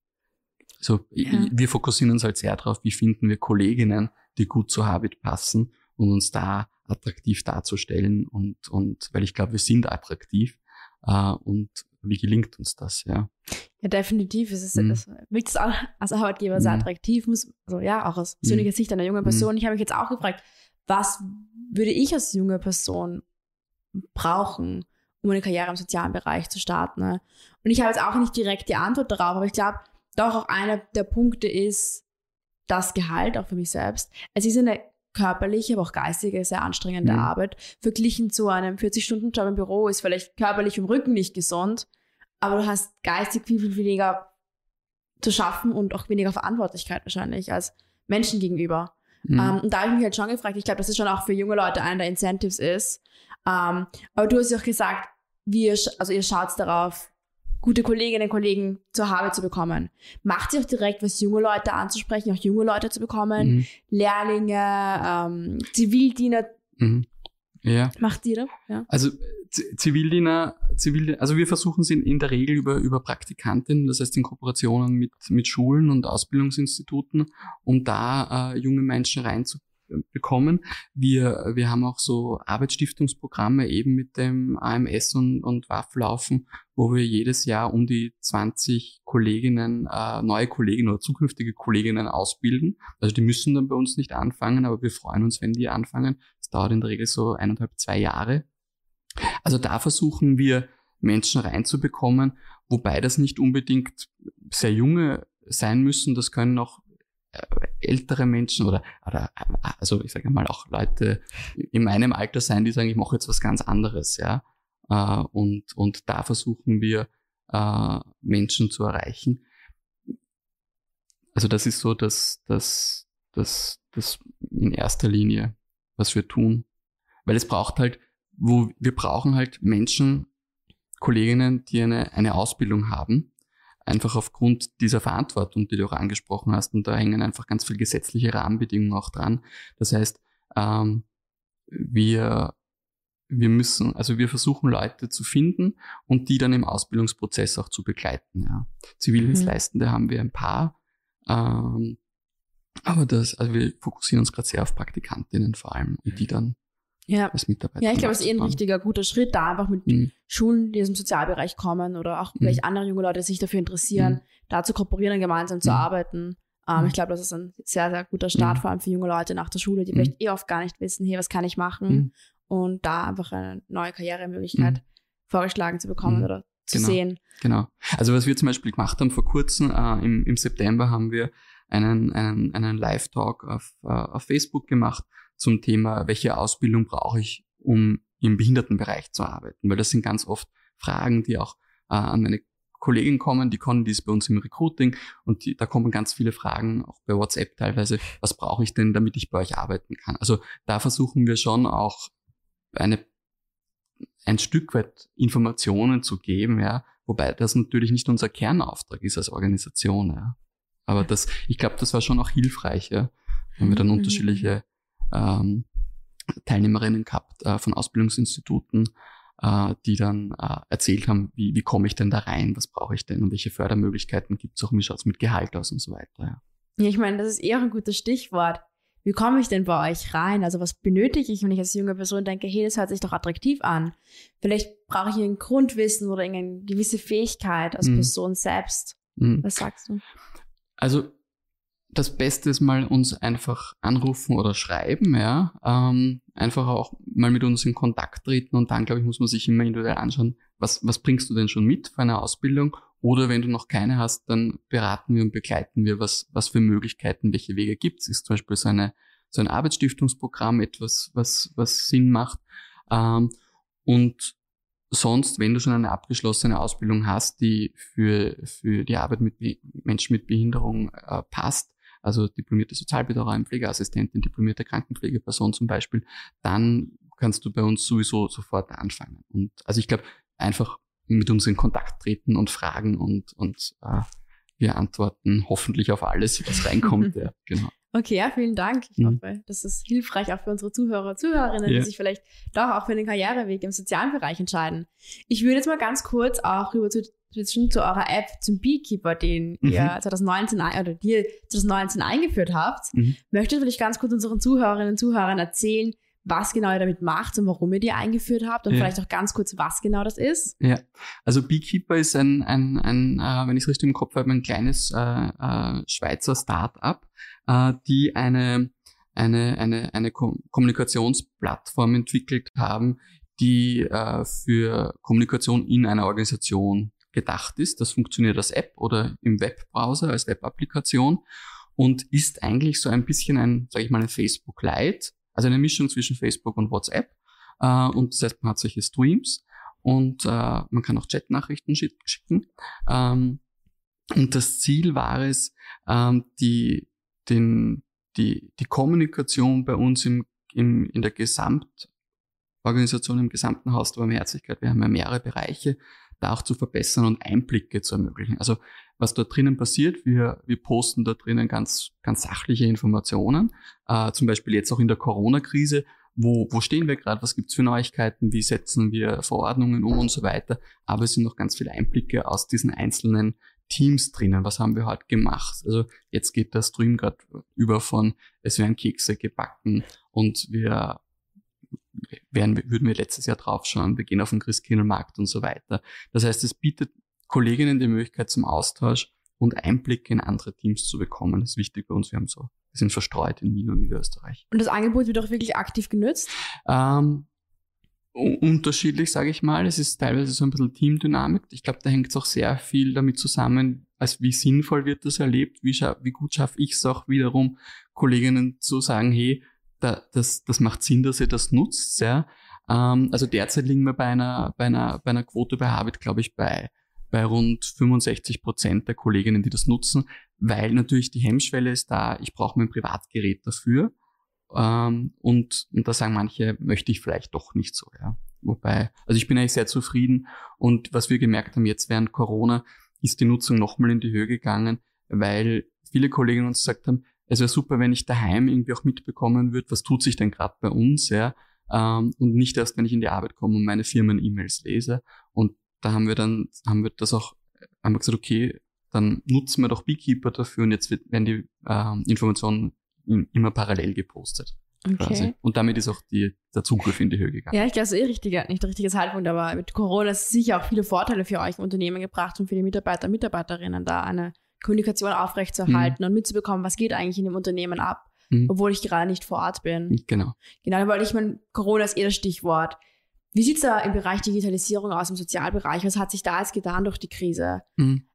S3: so, ja. wir fokussieren uns halt sehr darauf, wie finden wir Kolleginnen, die gut zur Habit passen und uns da attraktiv darzustellen und, und, weil ich glaube, wir sind attraktiv, äh, und wie gelingt uns das, ja?
S2: Ja, definitiv. Es ist, mhm. es wirkt es auch als Arbeitgeber sehr mhm. attraktiv, muss, also ja, auch aus persönlicher mhm. Sicht einer jungen Person. Mhm. Ich habe mich jetzt auch gefragt, was würde ich als junge Person brauchen, um eine Karriere im sozialen Bereich zu starten. Ne? Und ich habe jetzt auch nicht direkt die Antwort darauf, aber ich glaube, doch auch einer der Punkte ist das Gehalt, auch für mich selbst. Es ist eine körperliche, aber auch geistige, sehr anstrengende mhm. Arbeit. Verglichen zu einem 40-Stunden-Job im Büro ist vielleicht körperlich im Rücken nicht gesund, aber du hast geistig viel, viel weniger zu schaffen und auch weniger Verantwortlichkeit wahrscheinlich als Menschen gegenüber. Mhm. Um, ähm, und da habe ich mich halt schon gefragt, ich glaube, dass es schon auch für junge Leute einer der Incentives ist. Um, ähm, aber du hast ja auch gesagt, wir, also ihr schaut darauf, gute Kolleginnen und Kollegen zur Habe zu bekommen. Macht ihr auch direkt was junge Leute anzusprechen, auch junge Leute zu bekommen, mhm. Lehrlinge, ähm, Zivildiener. Mhm.
S3: Ja.
S2: Macht ihr das? Ja.
S3: Also Zivildiener, Zivildiener, also wir versuchen es in, in, der Regel über, über Praktikantinnen, das heißt in Kooperationen mit, mit Schulen und Ausbildungsinstituten, um da äh, junge Menschen reinzubringen bekommen. Wir, wir haben auch so Arbeitsstiftungsprogramme eben mit dem AMS und, und WAF laufen, wo wir jedes Jahr um die 20 Kolleginnen, äh, neue Kolleginnen oder zukünftige Kolleginnen ausbilden. Also die müssen dann bei uns nicht anfangen, aber wir freuen uns, wenn die anfangen. Das dauert in der Regel so eineinhalb, zwei Jahre. Also da versuchen wir Menschen reinzubekommen, wobei das nicht unbedingt sehr junge sein müssen. Das können auch ältere Menschen oder, oder also ich sage mal auch Leute in meinem Alter sein, die sagen, ich mache jetzt was ganz anderes, ja. Äh, und, und da versuchen wir äh, Menschen zu erreichen. Also das ist so dass das, das, das in erster Linie, was wir tun. Weil es braucht halt, wo wir brauchen halt Menschen, Kolleginnen, die eine, eine Ausbildung haben, einfach aufgrund dieser Verantwortung, die du auch angesprochen hast. Und da hängen einfach ganz viele gesetzliche Rahmenbedingungen auch dran. Das heißt, ähm, wir, wir müssen, also wir versuchen Leute zu finden und die dann im Ausbildungsprozess auch zu begleiten. Ja. Zivildienstleistende mhm. haben wir ein paar. Ähm, aber das, also wir fokussieren uns gerade sehr auf Praktikantinnen vor allem, die dann
S2: ja. als Mitarbeiter. Ja, ich glaube, es ist eh ein richtiger guter Schritt, da einfach mit mhm. Schulen, die aus dem Sozialbereich kommen oder auch mhm. vielleicht andere junge Leute, die sich dafür interessieren, mhm. da zu kooperieren und gemeinsam zu mhm. arbeiten. Ähm, mhm. ich glaube, das ist ein sehr, sehr guter Start, mhm. vor allem für junge Leute nach der Schule, die vielleicht eh oft gar nicht wissen, hey, was kann ich machen? Und da einfach eine neue Karrieremöglichkeit vorgeschlagen zu bekommen oder zu
S3: genau.
S2: sehen.
S3: Genau. Also was wir zum Beispiel gemacht haben vor kurzem, äh, im, im September haben wir einen, einen, einen Live-Talk auf, uh, auf Facebook gemacht zum Thema, welche Ausbildung brauche ich, um im Behindertenbereich zu arbeiten. Weil das sind ganz oft Fragen, die auch äh, an meine Kollegin kommen, die kommen, die ist bei uns im Recruiting und die, da kommen ganz viele Fragen, auch bei WhatsApp teilweise, was brauche ich denn, damit ich bei euch arbeiten kann? Also da versuchen wir schon auch eine, ein Stück weit Informationen zu geben, ja, wobei das natürlich nicht unser Kernauftrag ist als Organisation, ja. Aber das, ich glaube, das war schon auch hilfreich, ja, wenn wir dann mhm. unterschiedliche ähm, Teilnehmerinnen gehabt äh, von Ausbildungsinstituten, äh, die dann äh, erzählt haben, wie, wie komme ich denn da rein, was brauche ich denn und welche Fördermöglichkeiten gibt es auch, wie schaut es mit Gehalt aus und so weiter. Ja.
S2: ja, ich meine, das ist eher ein gutes Stichwort. Wie komme ich denn bei euch rein? Also was benötige ich, wenn ich als junge Person denke, hey, das hört sich doch attraktiv an. Vielleicht brauche ich ein Grundwissen oder irgendeine gewisse Fähigkeit als mhm. Person selbst. Mhm. Was sagst du?
S3: Also das Beste ist mal uns einfach anrufen oder schreiben, ja. Ähm, einfach auch mal mit uns in Kontakt treten und dann, glaube ich, muss man sich immer individuell anschauen, was, was bringst du denn schon mit für eine Ausbildung? Oder wenn du noch keine hast, dann beraten wir und begleiten wir, was, was für Möglichkeiten, welche Wege gibt es. Ist zum Beispiel so, eine, so ein Arbeitsstiftungsprogramm etwas, was, was Sinn macht. Ähm, und sonst, wenn du schon eine abgeschlossene Ausbildung hast, die für, für die Arbeit mit Menschen mit Behinderung äh, passt, also diplomierte Sozialbetreuerin, Pflegeassistentin, diplomierte Krankenpflegeperson zum Beispiel, dann kannst du bei uns sowieso sofort anfangen. Und also ich glaube, einfach mit uns in Kontakt treten und fragen und, und äh, wir antworten hoffentlich auf alles, was reinkommt. ja, genau.
S2: Okay, ja, vielen Dank. Ich mhm. hoffe, das ist hilfreich auch für unsere Zuhörer und Zuhörerinnen, ja. die sich vielleicht doch auch für den Karriereweg im sozialen Bereich entscheiden. Ich würde jetzt mal ganz kurz auch rüber zu zwischen zu eurer App zum Beekeeper, den mhm. ihr 2019 oder die 2019 eingeführt habt. Mhm. Möchtet ihr vielleicht ganz kurz unseren Zuhörerinnen und Zuhörern erzählen, was genau ihr damit macht und warum ihr die eingeführt habt und ja. vielleicht auch ganz kurz, was genau das ist?
S3: Ja, also Beekeeper ist ein, ein, ein äh, wenn ich es richtig im Kopf habe, ein kleines äh, äh, Schweizer Start-up, äh, die eine eine, eine, eine Kommunikationsplattform entwickelt haben, die äh, für Kommunikation in einer Organisation gedacht ist. Das funktioniert als App oder im Webbrowser, als Web-Applikation. und ist eigentlich so ein bisschen ein, sage ich mal, ein Facebook Lite, also eine Mischung zwischen Facebook und WhatsApp. Äh, und das heißt, man hat solche Streams und äh, man kann auch Chatnachrichten schicken. Ähm, und das Ziel war es, ähm, die, den, die, die Kommunikation bei uns im, im, in der Gesamtorganisation, im gesamten Haus der Barmherzigkeit, wir haben ja mehrere Bereiche, da auch zu verbessern und Einblicke zu ermöglichen. Also was dort drinnen passiert, wir, wir posten da drinnen ganz, ganz sachliche Informationen, äh, zum Beispiel jetzt auch in der Corona-Krise, wo, wo stehen wir gerade, was gibt's für Neuigkeiten, wie setzen wir Verordnungen um und so weiter. Aber es sind noch ganz viele Einblicke aus diesen einzelnen Teams drinnen. Was haben wir heute gemacht? Also jetzt geht der Stream gerade über von, es werden Kekse gebacken und wir wären, würden wir letztes Jahr draufschauen, wir gehen auf den Christkindlmarkt und so weiter. Das heißt, es bietet Kolleginnen die Möglichkeit zum Austausch und Einblicke in andere Teams zu bekommen. Das ist wichtig bei uns. Wir haben so, wir sind verstreut in Wien und Niederösterreich.
S2: Und das Angebot wird auch wirklich aktiv genutzt?
S3: Ähm, unterschiedlich, sage ich mal. Es ist teilweise so ein bisschen Teamdynamik. Ich glaube, da hängt es auch sehr viel damit zusammen, als wie sinnvoll wird das erlebt, wie, wie gut schaffe ich es auch wiederum, Kolleginnen zu sagen, hey, da, das, das macht Sinn, dass ihr das nutzt. Ja? Ähm, also derzeit liegen wir bei einer, bei einer, bei einer Quote bei Habit, glaube ich, bei, bei rund 65 Prozent der Kolleginnen, die das nutzen, weil natürlich die Hemmschwelle ist da, ich brauche mein Privatgerät dafür. Ähm, und, und da sagen manche, möchte ich vielleicht doch nicht so. Ja? Wobei, also ich bin eigentlich sehr zufrieden. Und was wir gemerkt haben jetzt während Corona, ist die Nutzung nochmal in die Höhe gegangen, weil viele Kollegen uns gesagt haben, es wäre super, wenn ich daheim irgendwie auch mitbekommen würde, was tut sich denn gerade bei uns, ja, ähm, und nicht erst, wenn ich in die Arbeit komme und meine Firmen-E-Mails lese. Und da haben wir dann, haben wir das auch, haben wir gesagt, okay, dann nutzen wir doch Beekeeper dafür und jetzt werden die ähm, Informationen immer parallel gepostet. Okay. Quasi. Und damit ist auch die, der Zugriff in die Höhe gegangen.
S2: Ja, ich glaube, es ist eh richtiger, nicht der richtige Zeitpunkt, aber mit Corona ist sicher auch viele Vorteile für euch im Unternehmen gebracht und für die Mitarbeiter und Mitarbeiterinnen da eine Kommunikation aufrechtzuerhalten mhm. und mitzubekommen, was geht eigentlich in dem Unternehmen ab, mhm. obwohl ich gerade nicht vor Ort bin.
S3: Genau.
S2: Genau, weil ich meine, Corona ist eh das Stichwort. Wie sieht es da im Bereich Digitalisierung aus, im Sozialbereich? Was hat sich da jetzt getan durch die Krise? Mhm.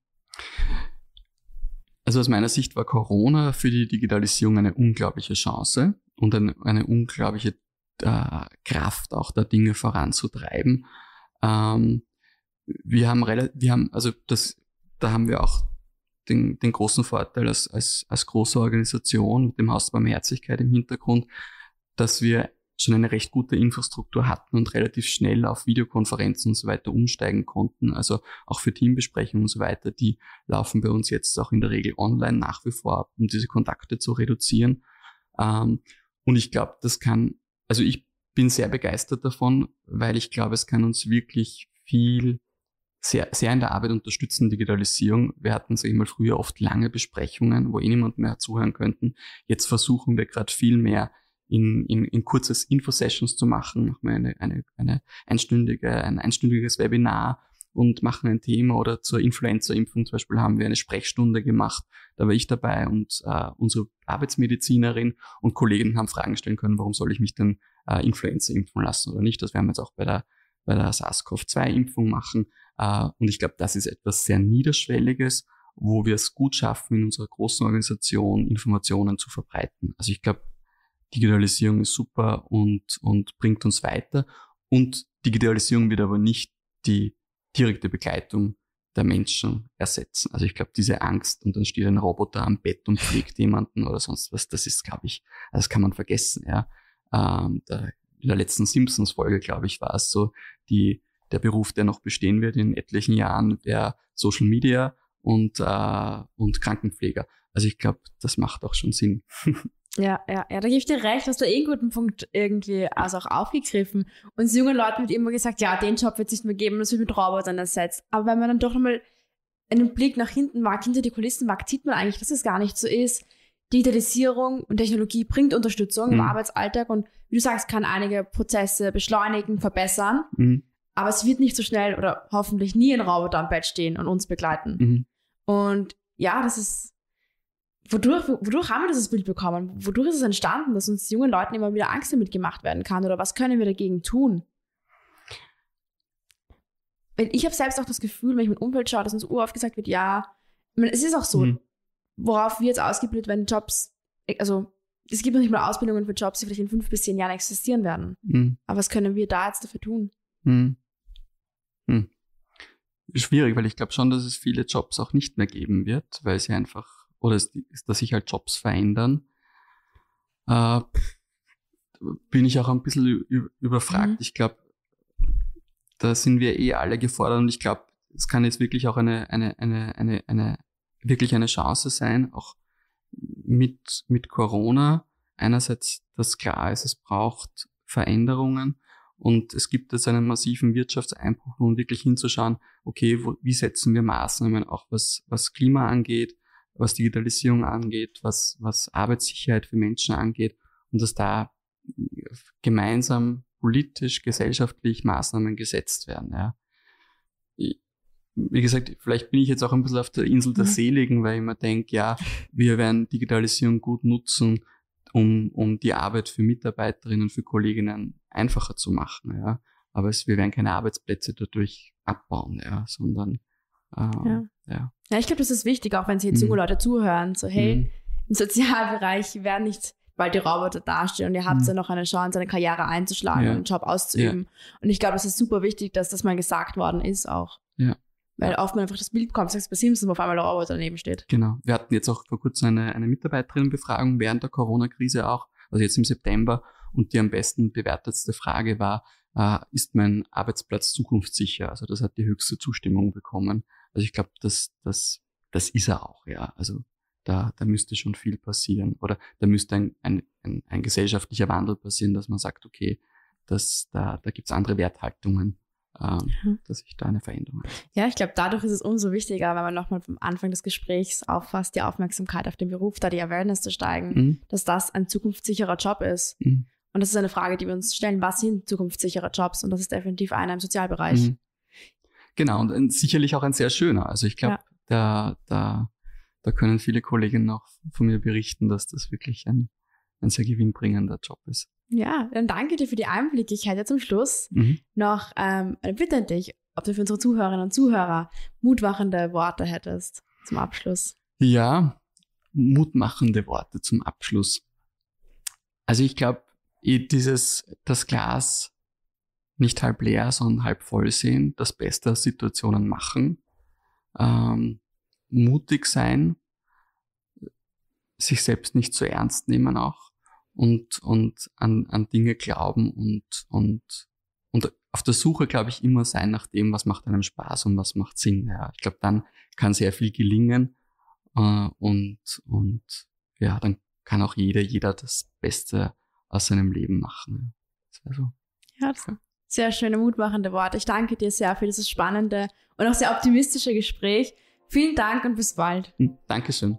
S3: Also aus meiner Sicht war Corona für die Digitalisierung eine unglaubliche Chance und eine, eine unglaubliche äh, Kraft, auch da Dinge voranzutreiben. Ähm, wir haben wir haben, also das, da haben wir auch den, den großen Vorteil als, als, als große Organisation mit dem Haus Barmherzigkeit im Hintergrund, dass wir schon eine recht gute Infrastruktur hatten und relativ schnell auf Videokonferenzen und so weiter umsteigen konnten. Also auch für Teambesprechungen und so weiter, die laufen bei uns jetzt auch in der Regel online nach wie vor ab, um diese Kontakte zu reduzieren. Ähm, und ich glaube, das kann, also ich bin sehr begeistert davon, weil ich glaube, es kann uns wirklich viel sehr, sehr in der Arbeit unterstützen, Digitalisierung. Wir hatten, sag ich mal, früher oft lange Besprechungen, wo eh niemand mehr zuhören könnten. Jetzt versuchen wir gerade viel mehr in, in, in kurzes Infosessions zu machen, machen wir eine, eine, eine einstündige, ein einstündiges Webinar und machen ein Thema oder zur Influenza-Impfung zum Beispiel haben wir eine Sprechstunde gemacht. Da war ich dabei und äh, unsere Arbeitsmedizinerin und Kollegen haben Fragen stellen können, warum soll ich mich denn äh, Influenza impfen lassen oder nicht. Das werden wir jetzt auch bei der, bei der SARS-CoV-2-Impfung machen. Äh, und ich glaube, das ist etwas sehr Niederschwelliges, wo wir es gut schaffen, in unserer großen Organisation Informationen zu verbreiten. Also ich glaube, Digitalisierung ist super und, und bringt uns weiter. Und Digitalisierung wird aber nicht die direkte Begleitung der Menschen ersetzen. Also ich glaube, diese Angst und dann steht ein Roboter am Bett und pflegt jemanden oder sonst was, das ist, glaube ich, das kann man vergessen. Ja. Ähm, da, in der letzten Simpsons-Folge, glaube ich, war es so, die, der Beruf, der noch bestehen wird in etlichen Jahren, wäre Social Media und, äh, und Krankenpfleger. Also ich glaube, das macht auch schon Sinn.
S2: Ja, ja, ja, da gebe ich dir recht, hast du eh einen guten Punkt irgendwie also auch aufgegriffen. Uns jungen Leuten wird immer gesagt, ja, den Job wird es nicht mehr geben, das wird mit Robotern ersetzt. Aber wenn man dann doch nochmal einen Blick nach hinten mag, hinter die Kulissen mag, sieht man eigentlich, dass es gar nicht so ist. Digitalisierung und Technologie bringt Unterstützung mhm. im Arbeitsalltag und wie du sagst, kann einige Prozesse beschleunigen, verbessern. Mhm. Aber es wird nicht so schnell oder hoffentlich nie ein Roboter am Bett stehen und uns begleiten. Mhm. Und ja, das ist wodurch, wodurch haben wir dieses Bild bekommen? Wodurch ist es entstanden, dass uns jungen Leuten immer wieder Angst damit gemacht werden kann? Oder was können wir dagegen tun? Ich habe selbst auch das Gefühl, wenn ich mit Umfeld schaue, dass uns uroft gesagt wird, ja, es ist auch so, mhm. Worauf wir jetzt ausgebildet werden, Jobs, also es gibt noch nicht mal Ausbildungen für Jobs, die vielleicht in fünf bis zehn Jahren existieren werden. Mhm. Aber was können wir da jetzt dafür tun? Mhm.
S3: Mhm. Schwierig, weil ich glaube schon, dass es viele Jobs auch nicht mehr geben wird, weil sie einfach, oder es, dass sich halt Jobs verändern. Äh, bin ich auch ein bisschen überfragt. Mhm. Ich glaube, da sind wir eh alle gefordert und ich glaube, es kann jetzt wirklich auch eine, eine, eine, eine, eine, wirklich eine Chance sein, auch mit, mit Corona. Einerseits, dass klar ist, es braucht Veränderungen und es gibt jetzt einen massiven Wirtschaftseinbruch, um wirklich hinzuschauen, okay, wo, wie setzen wir Maßnahmen auch was, was Klima angeht, was Digitalisierung angeht, was, was Arbeitssicherheit für Menschen angeht und dass da gemeinsam politisch, gesellschaftlich Maßnahmen gesetzt werden. Ja. Wie gesagt, vielleicht bin ich jetzt auch ein bisschen auf der Insel der mhm. Seligen, weil ich mir denke, ja, wir werden Digitalisierung gut nutzen, um, um die Arbeit für Mitarbeiterinnen, für Kolleginnen einfacher zu machen. Ja. Aber es, wir werden keine Arbeitsplätze dadurch abbauen, ja, sondern
S2: ähm, ja. ja. ja. ich glaube, das ist wichtig, auch wenn sich jetzt junge mhm. Leute zuhören, so hey, mhm. im Sozialbereich werden nicht weil die Roboter dastehen und ihr habt mhm. ja noch eine Chance, eine Karriere einzuschlagen ja. und einen Job auszuüben. Ja. Und ich glaube, es ist super wichtig, dass das mal gesagt worden ist auch. Ja. Weil oft man einfach das Bild kommt, sagst bei Simpsons, wo auf einmal der Roboter daneben steht.
S3: Genau. Wir hatten jetzt auch vor kurzem eine, eine Mitarbeiterinnenbefragung während der Corona-Krise auch, also jetzt im September. Und die am besten bewertetste Frage war, äh, ist mein Arbeitsplatz zukunftssicher? Also das hat die höchste Zustimmung bekommen. Also ich glaube, das, das, das ist er auch, ja. Also da, da müsste schon viel passieren. Oder da müsste ein, ein, ein, ein gesellschaftlicher Wandel passieren, dass man sagt, okay, das, da, da gibt's andere Werthaltungen, ähm, mhm. dass sich da eine Veränderung hat.
S2: Ja, ich glaube, dadurch ist es umso wichtiger, wenn man nochmal vom Anfang des Gesprächs auffasst, die Aufmerksamkeit auf den Beruf, da die Awareness zu steigen, mhm. dass das ein zukunftssicherer Job ist. Mhm. Und das ist eine Frage, die wir uns stellen, was sind zukunftssichere Jobs? Und das ist definitiv einer im Sozialbereich. Mhm.
S3: Genau, und sicherlich auch ein sehr schöner. Also ich glaube, ja. da, da da können viele Kolleginnen auch von mir berichten, dass das wirklich ein, ein sehr gewinnbringender Job ist.
S2: Ja, dann danke dir für die Einblicke. Ich hätte zum Schluss mhm. noch ähm, eine Bitte an dich, ob du für unsere Zuhörerinnen und Zuhörer mutmachende Worte hättest zum Abschluss.
S3: Ja, mutmachende Worte zum Abschluss. Also ich glaube, eh dieses, das Glas nicht halb leer, sondern halb voll sehen, das Beste aus Situationen machen, ähm, mutig sein, sich selbst nicht zu ernst nehmen auch und, und an, an Dinge glauben und, und, und auf der Suche, glaube ich, immer sein nach dem, was macht einem Spaß und was macht Sinn. Ja, ich glaube, dann kann sehr viel gelingen äh, und, und ja, dann kann auch jeder, jeder das Beste aus seinem Leben machen.
S2: Das so. Ja, das ja. sehr schöne, mutmachende Worte. Ich danke dir sehr für dieses spannende und auch sehr optimistische Gespräch. Vielen Dank und bis bald.
S3: Hm, Dankeschön.